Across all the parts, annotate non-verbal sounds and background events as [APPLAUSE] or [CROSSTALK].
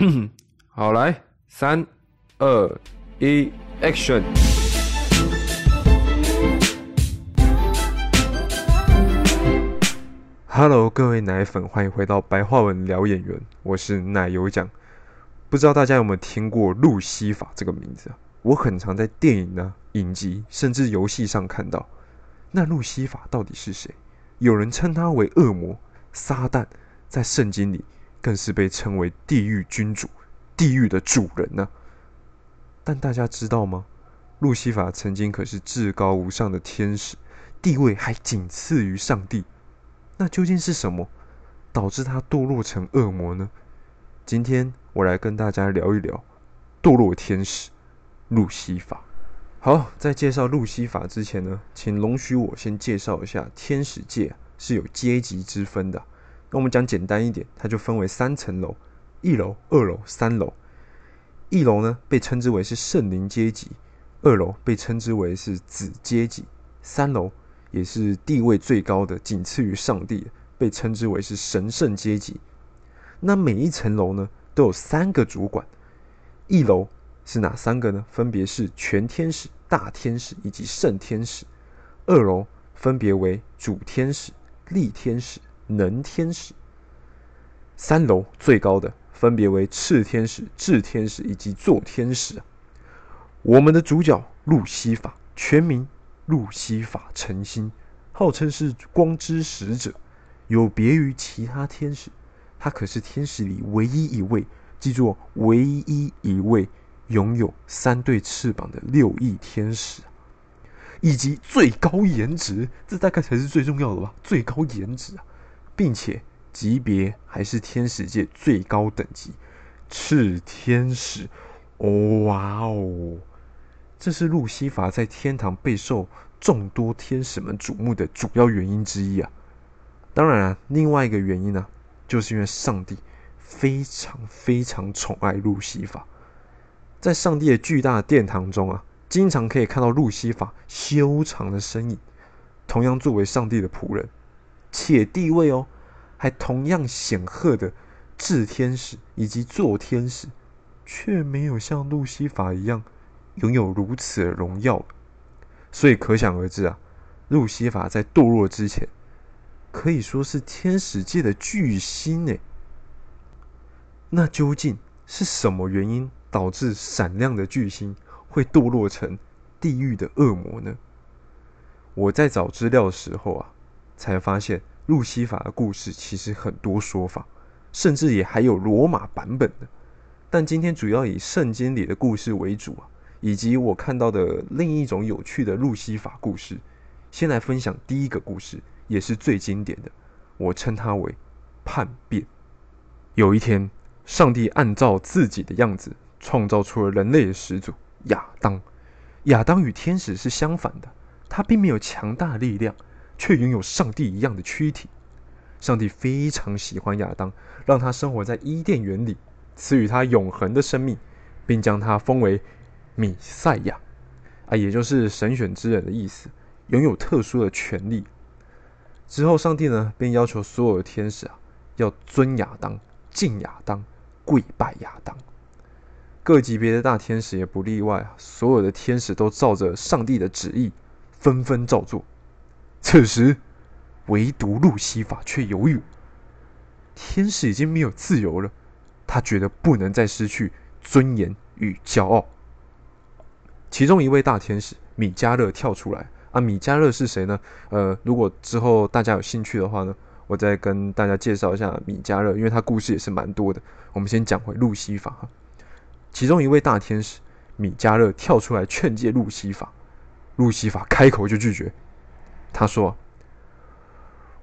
[CLEARS THROAT] 好，来，三、二、一，Action！Hello，各位奶粉，欢迎回到白话文聊演员，我是奶油酱。不知道大家有没有听过路西法这个名字啊？我很常在电影呢、影集，甚至游戏上看到。那路西法到底是谁？有人称他为恶魔、撒旦，在圣经里更是被称为地狱君主、地狱的主人呢。但大家知道吗？路西法曾经可是至高无上的天使，地位还仅次于上帝。那究竟是什么导致他堕落成恶魔呢？今天我来跟大家聊一聊堕落天使路西法。好，在介绍路西法之前呢，请容许我先介绍一下天使界是有阶级之分的。那我们讲简单一点，它就分为三层楼：一楼、二楼、三楼。一楼呢被称之为是圣灵阶级，二楼被称之为是子阶级，三楼。也是地位最高的，仅次于上帝，被称之为是神圣阶级。那每一层楼呢，都有三个主管。一楼是哪三个呢？分别是全天使、大天使以及圣天使。二楼分别为主天使、力天使、能天使。三楼最高的分别为炽天使、炽天使以及坐天使。我们的主角路西法，全名。路西法诚心，号称是光之使者，有别于其他天使，他可是天使里唯一一位，记住，唯一一位拥有三对翅膀的六翼天使，以及最高颜值，这大概才是最重要的吧？最高颜值啊，并且级别还是天使界最高等级，炽天使，哇哦！这是路西法在天堂备受众多天使们瞩目的主要原因之一啊！当然啊，另外一个原因呢，就是因为上帝非常非常宠爱路西法，在上帝的巨大殿堂中啊，经常可以看到路西法修长的身影。同样作为上帝的仆人，且地位哦还同样显赫的炽天使以及作天使，却没有像路西法一样。拥有如此的荣耀，所以可想而知啊，路西法在堕落之前，可以说是天使界的巨星呢。那究竟是什么原因导致闪亮的巨星会堕落成地狱的恶魔呢？我在找资料的时候啊，才发现路西法的故事其实很多说法，甚至也还有罗马版本的。但今天主要以圣经里的故事为主啊。以及我看到的另一种有趣的路西法故事，先来分享第一个故事，也是最经典的，我称它为叛变。有一天，上帝按照自己的样子创造出了人类的始祖亚当。亚当与天使是相反的，他并没有强大力量，却拥有上帝一样的躯体。上帝非常喜欢亚当，让他生活在伊甸园里，赐予他永恒的生命，并将他封为。米赛亚啊，也就是神选之人的意思，拥有特殊的权利。之后，上帝呢便要求所有的天使啊，要尊亚当、敬亚当、跪拜亚当。各级别的大天使也不例外啊，所有的天使都照着上帝的旨意，纷纷照做。此时，唯独路西法却犹豫。天使已经没有自由了，他觉得不能再失去尊严与骄傲。其中一位大天使米迦勒跳出来啊！米迦勒是谁呢？呃，如果之后大家有兴趣的话呢，我再跟大家介绍一下米迦勒，因为他故事也是蛮多的。我们先讲回路西法。其中一位大天使米迦勒跳出来劝诫路西法，路西法开口就拒绝。他说：“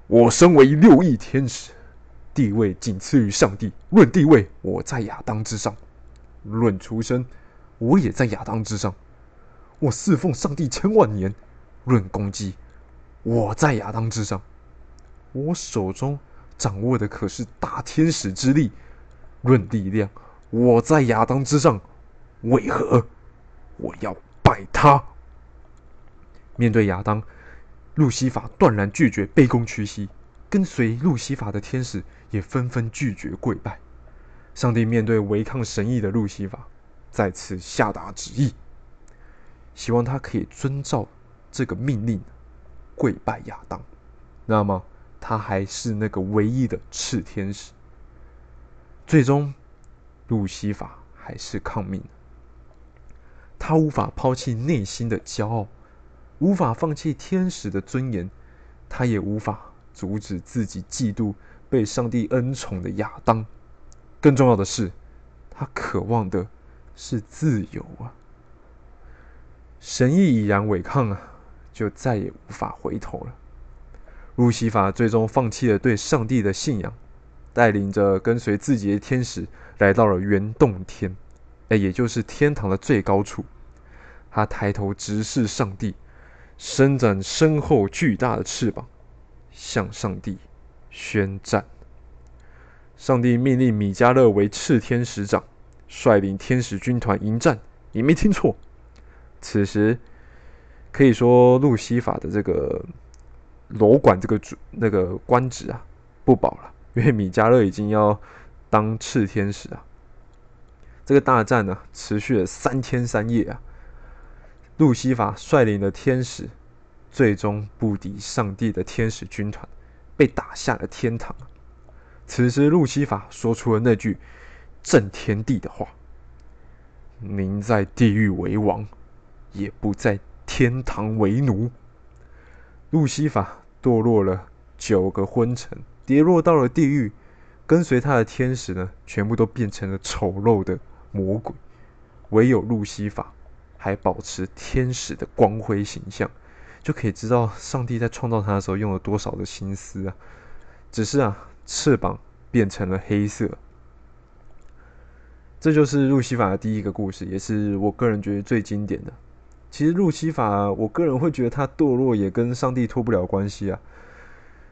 我身为六翼天使，地位仅次于上帝。论地位，我在亚当之上；论出身，我也在亚当之上。”我侍奉上帝千万年，论攻击，我在亚当之上。我手中掌握的可是大天使之力，论力量，我在亚当之上。为何我要拜他？面对亚当，路西法断然拒绝卑躬屈膝，跟随路西法的天使也纷纷拒绝跪拜。上帝面对违抗神意的路西法，再次下达旨意，希望他可以遵照这个命令，跪拜亚当。那么，他还是那个唯一的炽天使。最终，路西法还是抗命。他无法抛弃内心的骄傲，无法放弃天使的尊严，他也无法阻止自己嫉妒被上帝恩宠的亚当。更重要的是，他渴望的是自由啊！神意已然违抗啊，就再也无法回头了。路西法最终放弃了对上帝的信仰，带领着跟随自己的天使来到了圆洞天，哎，也就是天堂的最高处。他抬头直视上帝，伸展身后巨大的翅膀，向上帝宣战。上帝命令米迦勒为炽天使长，率领天使军团迎战。你没听错，此时可以说路西法的这个楼管这个主那个官职啊不保了，因为米迦勒已经要当炽天使啊。这个大战呢持续了三天三夜啊，路西法率领的天使最终不敌上帝的天使军团，被打下了天堂。此时，路西法说出了那句震天地的话：“您在地狱为王，也不在天堂为奴。”路西法堕落了九个昏沉，跌落到了地狱。跟随他的天使呢，全部都变成了丑陋的魔鬼。唯有路西法还保持天使的光辉形象，就可以知道上帝在创造他的时候用了多少的心思啊！只是啊。翅膀变成了黑色，这就是路西法的第一个故事，也是我个人觉得最经典的。其实路西法，我个人会觉得他堕落也跟上帝脱不了关系啊。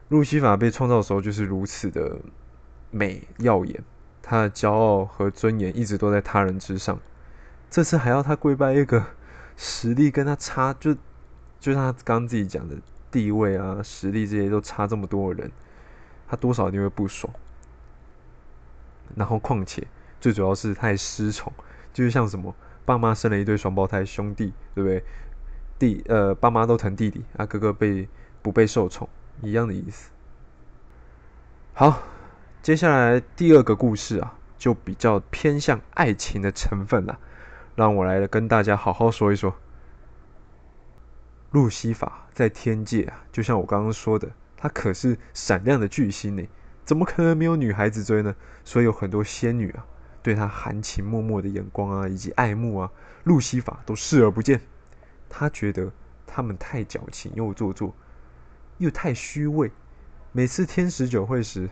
路西法被创造的时候就是如此的美耀眼，他的骄傲和尊严一直都在他人之上。这次还要他跪拜一个实力跟他差，就就像他刚刚自己讲的地位啊、实力这些都差这么多的人。他多少一定会不爽，然后况且最主要是他还失宠，就是像什么爸妈生了一对双胞胎兄弟，对不对？弟呃，爸妈都疼弟弟，啊哥哥被不被受宠一样的意思。好，接下来第二个故事啊，就比较偏向爱情的成分了，让我来跟大家好好说一说。路西法在天界啊，就像我刚刚说的。他可是闪亮的巨星呢，怎么可能没有女孩子追呢？所以有很多仙女啊，对他含情脉脉的眼光啊，以及爱慕啊，路西法都视而不见。他觉得他们太矫情又做作，又太虚伪。每次天使酒会时，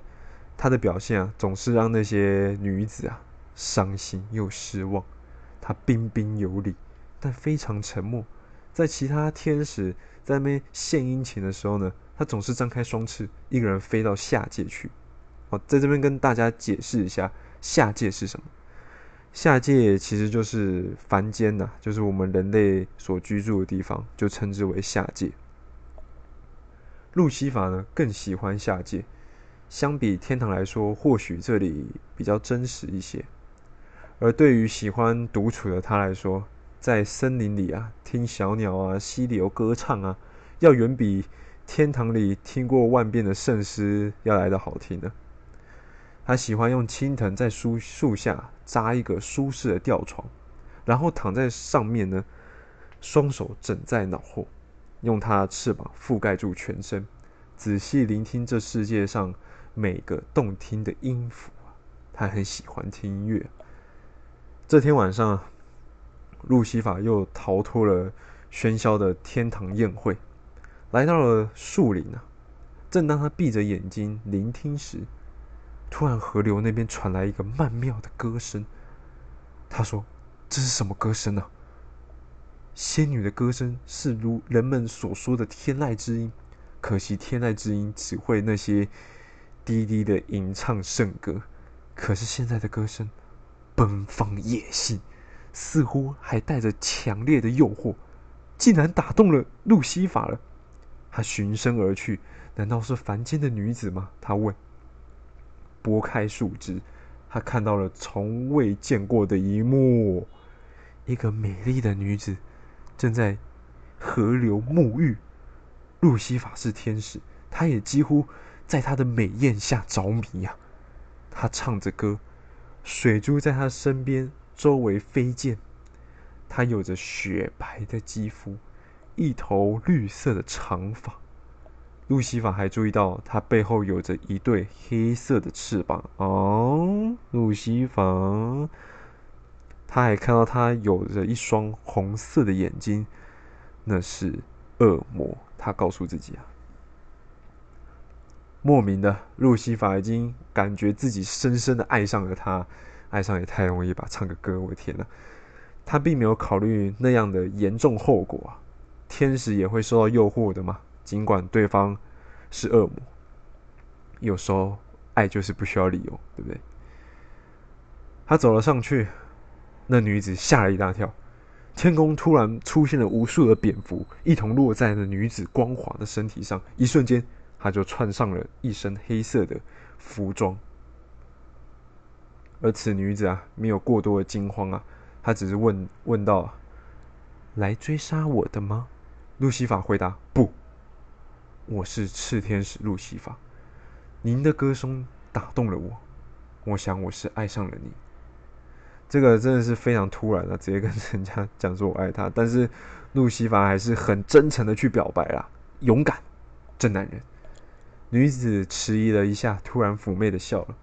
他的表现啊，总是让那些女子啊伤心又失望。他彬彬有礼，但非常沉默。在其他天使在那边献殷勤的时候呢？他总是张开双翅，一个人飞到下界去。哦，在这边跟大家解释一下，下界是什么？下界其实就是凡间呐，就是我们人类所居住的地方，就称之为下界。路西法呢更喜欢下界，相比天堂来说，或许这里比较真实一些。而对于喜欢独处的他来说，在森林里啊，听小鸟啊、溪流歌唱啊，要远比。天堂里听过万遍的圣诗要来的好听呢。他喜欢用青藤在树树下扎一个舒适的吊床，然后躺在上面呢，双手枕在脑后，用他的翅膀覆盖住全身，仔细聆听这世界上每个动听的音符他很喜欢听音乐。这天晚上，路西法又逃脱了喧嚣的天堂宴会。来到了树林啊！正当他闭着眼睛聆听时，突然河流那边传来一个曼妙的歌声。他说：“这是什么歌声呢？”仙女的歌声是如人们所说的天籁之音，可惜天籁之音只会那些低低的吟唱圣歌。可是现在的歌声奔放野性，似乎还带着强烈的诱惑，竟然打动了路西法了。他循声而去，难道是凡间的女子吗？他问。拨开树枝，他看到了从未见过的一幕：一个美丽的女子正在河流沐浴。路西法是天使，他也几乎在她的美艳下着迷呀。他唱着歌，水珠在他身边周围飞溅。他有着雪白的肌肤，一头绿色的长发。路西法还注意到他背后有着一对黑色的翅膀。哦，路西法，他还看到他有着一双红色的眼睛，那是恶魔。他告诉自己啊，莫名的，路西法已经感觉自己深深的爱上了他。爱上也太容易吧？唱个歌，我的天呐！他并没有考虑那样的严重后果啊。天使也会受到诱惑的嘛？尽管对方是恶魔，有时候爱就是不需要理由，对不对？他走了上去，那女子吓了一大跳。天空突然出现了无数的蝙蝠，一同落在了女子光滑的身体上。一瞬间，他就穿上了一身黑色的服装。而此女子啊，没有过多的惊慌啊，她只是问问道：“来追杀我的吗？”路西法回答：“不。”我是赤天使路西法，您的歌声打动了我，我想我是爱上了你。这个真的是非常突然的，直接跟人家讲说我爱他，但是路西法还是很真诚的去表白啦，勇敢，真男人。女子迟疑了一下，突然妩媚的笑了。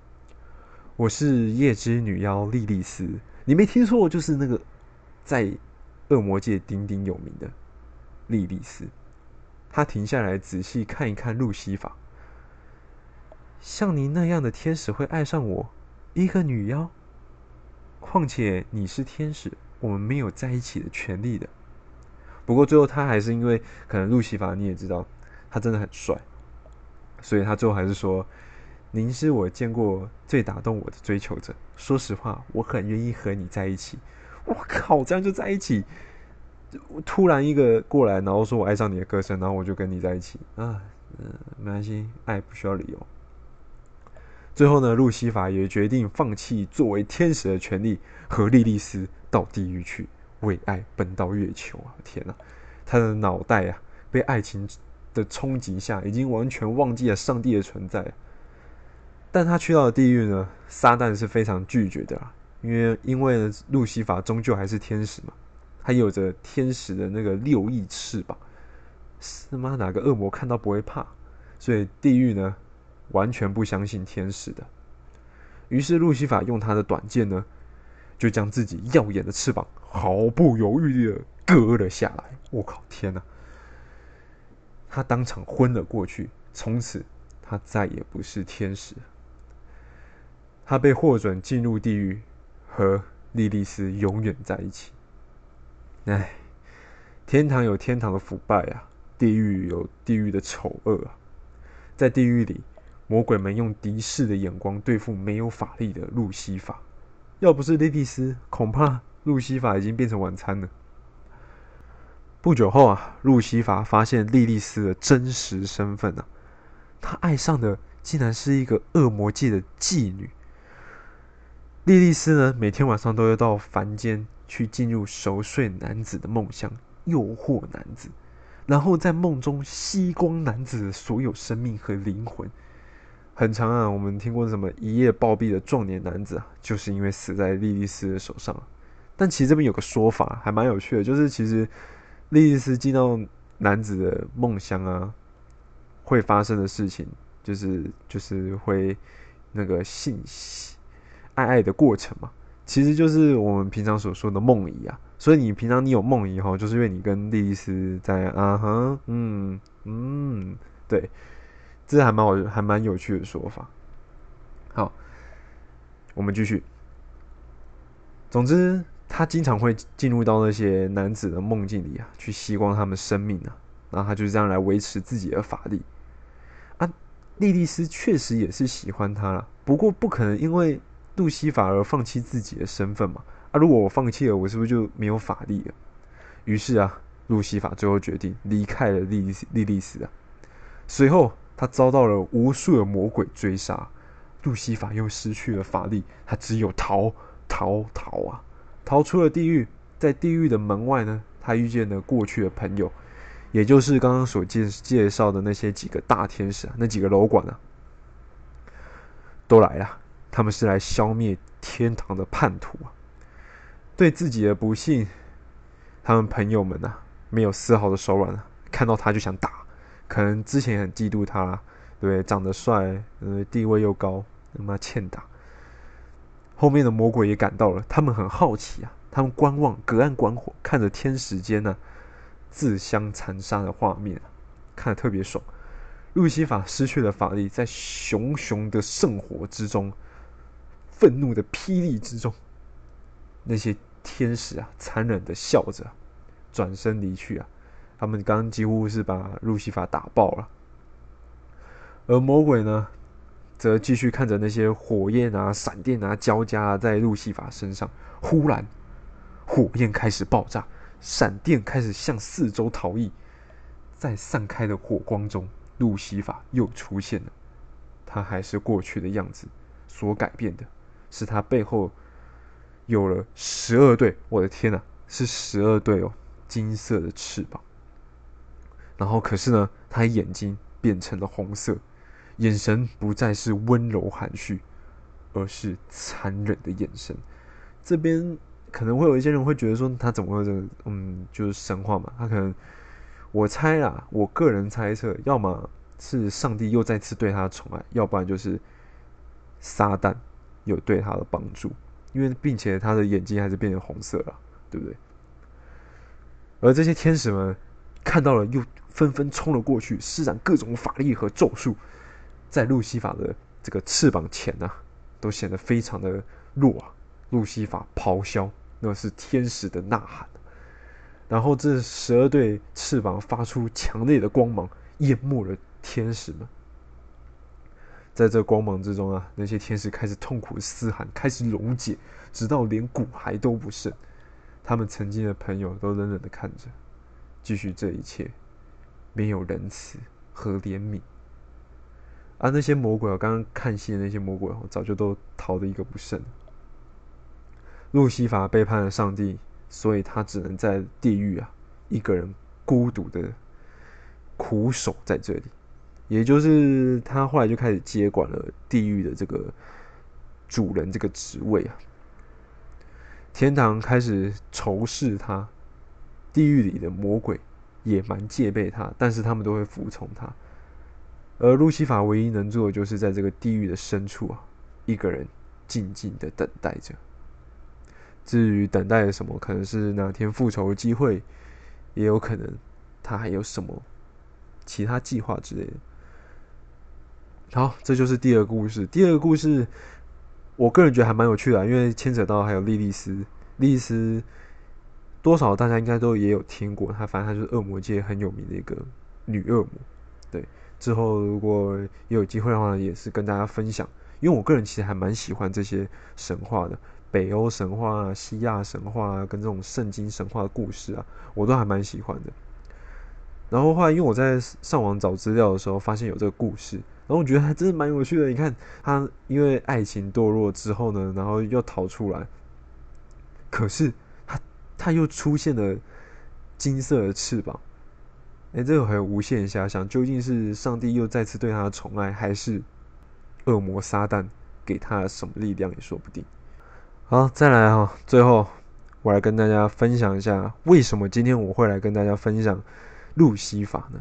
我是夜之女妖莉莉丝，你没听错，就是那个在恶魔界鼎鼎有名的莉莉丝。她停下来，仔细看一看路西法。像您那样的天使会爱上我，一个女妖？况且你是天使，我们没有在一起的权利的。不过最后他还是因为可能路西法你也知道，他真的很帅，所以他最后还是说：“您是我见过最打动我的追求者。说实话，我很愿意和你在一起。[LAUGHS] ”我靠，这样就在一起？突然一个过来，然后说我爱上你的歌声，然后我就跟你在一起啊，嗯，没关系，爱不需要理由。最后呢，路西法也决定放弃作为天使的权利，和莉莉丝到地狱去为爱奔到月球啊！天哪，他的脑袋啊，被爱情的冲击下，已经完全忘记了上帝的存在。但他去到了地狱呢，撒旦是非常拒绝的啦，因为因为呢，路西法终究还是天使嘛。他有着天使的那个六翼翅膀，他妈哪个恶魔看到不会怕？所以地狱呢，完全不相信天使的。于是路西法用他的短剑呢，就将自己耀眼的翅膀毫不犹豫的割了下来。我靠，天哪！他当场昏了过去。从此，他再也不是天使。他被获准进入地狱，和莉莉丝永远在一起。唉，天堂有天堂的腐败啊，地狱有地狱的丑恶啊。在地狱里，魔鬼们用敌视的眼光对付没有法力的路西法。要不是莉莉丝，恐怕路西法已经变成晚餐了。不久后啊，路西法发现莉莉丝的真实身份啊，他爱上的竟然是一个恶魔界的妓女。莉莉丝呢，每天晚上都要到凡间。去进入熟睡男子的梦乡，诱惑男子，然后在梦中吸光男子的所有生命和灵魂。很长啊，我们听过什么一夜暴毙的壮年男子啊，就是因为死在莉莉丝的手上。但其实这边有个说法还蛮有趣的，就是其实莉莉丝进到男子的梦乡啊，会发生的事情，就是就是会那个性爱爱的过程嘛。其实就是我们平常所说的梦遗啊，所以你平常你有梦遗哈，就是因为你跟莉莉丝在啊哼，嗯嗯，对，这还蛮好，还蛮有趣的说法。好，我们继续。总之，他经常会进入到那些男子的梦境里啊，去吸光他们生命啊，然后他就这样来维持自己的法力。啊，莉莉丝确实也是喜欢他了，不过不可能因为。路西法而放弃自己的身份嘛？啊，如果我放弃了，我是不是就没有法力了？于是啊，路西法最后决定离开了莉莉莉莉丝啊。随后，他遭到了无数的魔鬼追杀，路西法又失去了法力，他只有逃逃逃啊！逃出了地狱，在地狱的门外呢，他遇见了过去的朋友，也就是刚刚所介介绍的那些几个大天使啊，那几个楼管啊，都来了。他们是来消灭天堂的叛徒啊！对自己的不幸，他们朋友们啊，没有丝毫的手软啊，看到他就想打。可能之前很嫉妒他，对，长得帅，呃，地位又高，他妈欠打。后面的魔鬼也赶到了，他们很好奇啊，他们观望，隔岸观火，看着天使间呢自相残杀的画面，看得特别爽。路西法失去了法力，在熊熊的圣火之中，愤怒的霹雳之中，那些天使啊，残忍的笑着，转身离去啊。他们刚几乎是把路西法打爆了，而魔鬼呢，则继续看着那些火焰啊、闪电啊交加在路西法身上。忽然，火焰开始爆炸，闪电开始向四周逃逸，在散开的火光中，路西法又出现了。他还是过去的样子，所改变的是他背后有了十二对，我的天哪，是十二对哦，金色的翅膀。然后，可是呢，他眼睛变成了红色，眼神不再是温柔含蓄，而是残忍的眼神。这边可能会有一些人会觉得说，他怎么会这个？嗯，就是神话嘛。他可能，我猜啦，我个人猜测，要么是上帝又再次对他宠爱，要不然就是撒旦有对他的帮助，因为并且他的眼睛还是变成红色了，对不对？而这些天使们看到了又。纷纷冲了过去，施展各种法力和咒术，在路西法的这个翅膀前呢，都显得非常的弱啊。路西法咆哮，那是天使的呐喊。然后这十二对翅膀发出强烈的光芒，淹没了天使们。在这光芒之中啊，那些天使开始痛苦的嘶喊，开始溶解，直到连骨骸都不剩。他们曾经的朋友都冷冷的看着，继续这一切。没有仁慈和怜悯，而那些魔鬼，我刚刚看戏的那些魔鬼，早就都逃得一个不剩。路西法背叛了上帝，所以他只能在地狱啊，一个人孤独的苦守在这里。也就是他后来就开始接管了地狱的这个主人这个职位啊。天堂开始仇视他，地狱里的魔鬼。也蛮戒备他，但是他们都会服从他。而路西法唯一能做的，就是在这个地狱的深处啊，一个人静静的等待着。至于等待什么，可能是哪天复仇的机会，也有可能他还有什么其他计划之类的。好，这就是第二个故事。第二个故事，我个人觉得还蛮有趣的，因为牵扯到还有莉莉丝，莉莉丝。多少大家应该都也有听过，她反正她就是恶魔界很有名的一个女恶魔。对，之后如果有机会的话，也是跟大家分享。因为我个人其实还蛮喜欢这些神话的，北欧神话、西亚神话，跟这种圣经神话的故事啊，我都还蛮喜欢的。然后后来，因为我在上网找资料的时候，发现有这个故事，然后我觉得还真的蛮有趣的。你看，他因为爱情堕落之后呢，然后又逃出来，可是他。他又出现了金色的翅膀，哎，这个还有无限遐想，究竟是上帝又再次对他的宠爱，还是恶魔撒旦给他什么力量也说不定。好，再来哈，最后我来跟大家分享一下，为什么今天我会来跟大家分享路西法呢？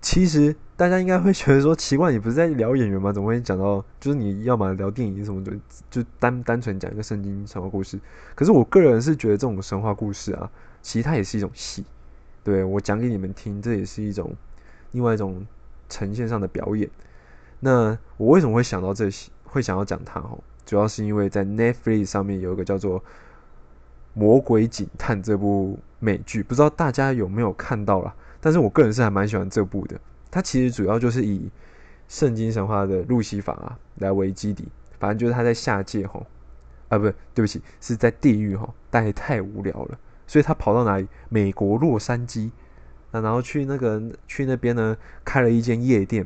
其实大家应该会觉得说奇怪，你不是在聊演员吗？怎么会讲到就是你要么聊电影什么的，就单单纯讲一个圣经神话故事？可是我个人是觉得这种神话故事啊，其实它也是一种戏，对我讲给你们听，这也是一种另外一种呈现上的表演。那我为什么会想到这些，会想要讲它？哦，主要是因为在 Netflix 上面有一个叫做《魔鬼警探》这部美剧，不知道大家有没有看到了？但是我个人是还蛮喜欢这部的，它其实主要就是以圣经神话的路西法啊来为基底，反正就是他在下界吼，啊不对不起，是在地狱吼，但也太无聊了，所以他跑到哪里？美国洛杉矶，那然后去那个去那边呢，开了一间夜店，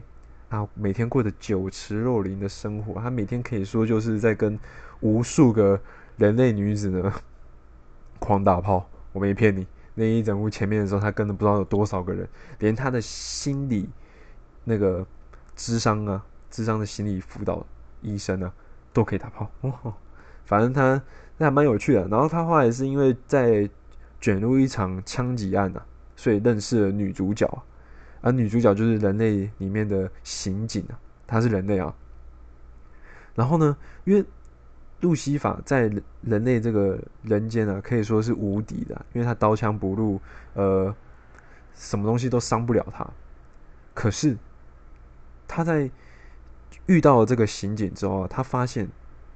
然后每天过着酒池肉林的生活，他每天可以说就是在跟无数个人类女子呢 [LAUGHS] 狂打炮。我没骗你，那一整部前面的时候，他跟了不知道有多少个人，连他的心理那个智商啊，智商的心理辅导医生啊，都可以打炮。哇反正他那还蛮有趣的。然后他后来是因为在卷入一场枪击案啊，所以认识了女主角。而女主角就是人类里面的刑警啊，她是人类啊。然后呢，因为路西法在人类这个人间啊，可以说是无敌的，因为他刀枪不入，呃，什么东西都伤不了他。可是他在遇到了这个刑警之后啊，他发现，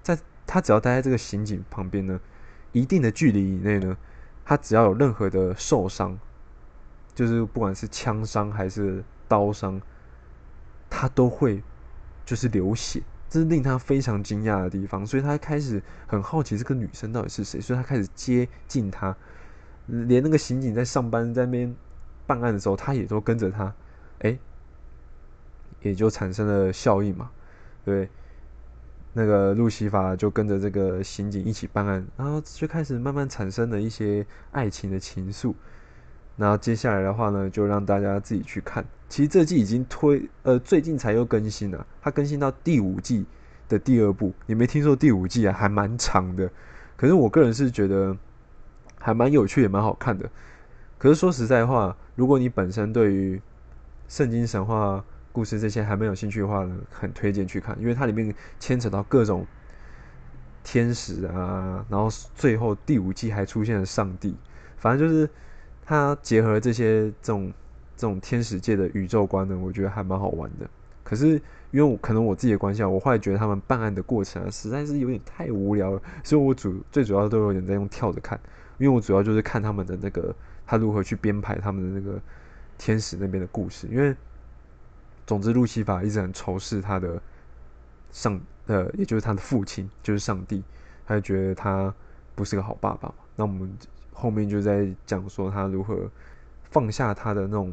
在他只要待在这个刑警旁边呢，一定的距离以内呢，他只要有任何的受伤。就是不管是枪伤还是刀伤，他都会就是流血，这是令他非常惊讶的地方。所以他开始很好奇这个女生到底是谁，所以他开始接近她，连那个刑警在上班在那边办案的时候，他也都跟着他，哎，也就产生了效应嘛。对，那个路西法就跟着这个刑警一起办案，然后就开始慢慢产生了一些爱情的情愫。那接下来的话呢，就让大家自己去看。其实这季已经推，呃，最近才又更新了，它更新到第五季的第二部。你没听说第五季啊，还蛮长的。可是我个人是觉得还蛮有趣，也蛮好看的。可是说实在话，如果你本身对于圣经神话故事这些还没有兴趣的话呢，很推荐去看，因为它里面牵扯到各种天使啊，然后最后第五季还出现了上帝，反正就是。它结合这些这种这种天使界的宇宙观呢，我觉得还蛮好玩的。可是因为我可能我自己的关系啊，我后来觉得他们办案的过程啊，实在是有点太无聊了，所以我主最主要都有点在用跳着看，因为我主要就是看他们的那个他如何去编排他们的那个天使那边的故事。因为总之路西法一直很仇视他的上呃，也就是他的父亲，就是上帝，他就觉得他不是个好爸爸嘛。那我们。后面就在讲说他如何放下他的那种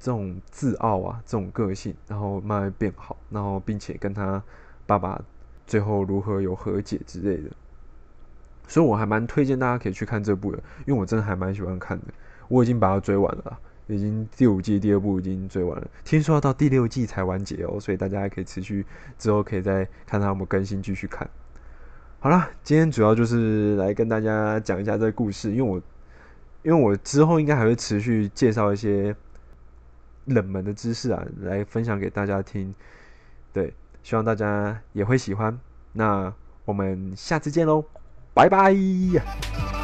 这种自傲啊，这种个性，然后慢慢变好，然后并且跟他爸爸最后如何有和解之类的。所以我还蛮推荐大家可以去看这部的，因为我真的还蛮喜欢看的。我已经把它追完了，已经第五季第二部已经追完了，听说要到第六季才完结哦，所以大家还可以持续之后可以再看他有没有更新继续看。好了，今天主要就是来跟大家讲一下这个故事，因为我，因为我之后应该还会持续介绍一些冷门的知识啊，来分享给大家听。对，希望大家也会喜欢。那我们下次见喽，拜拜。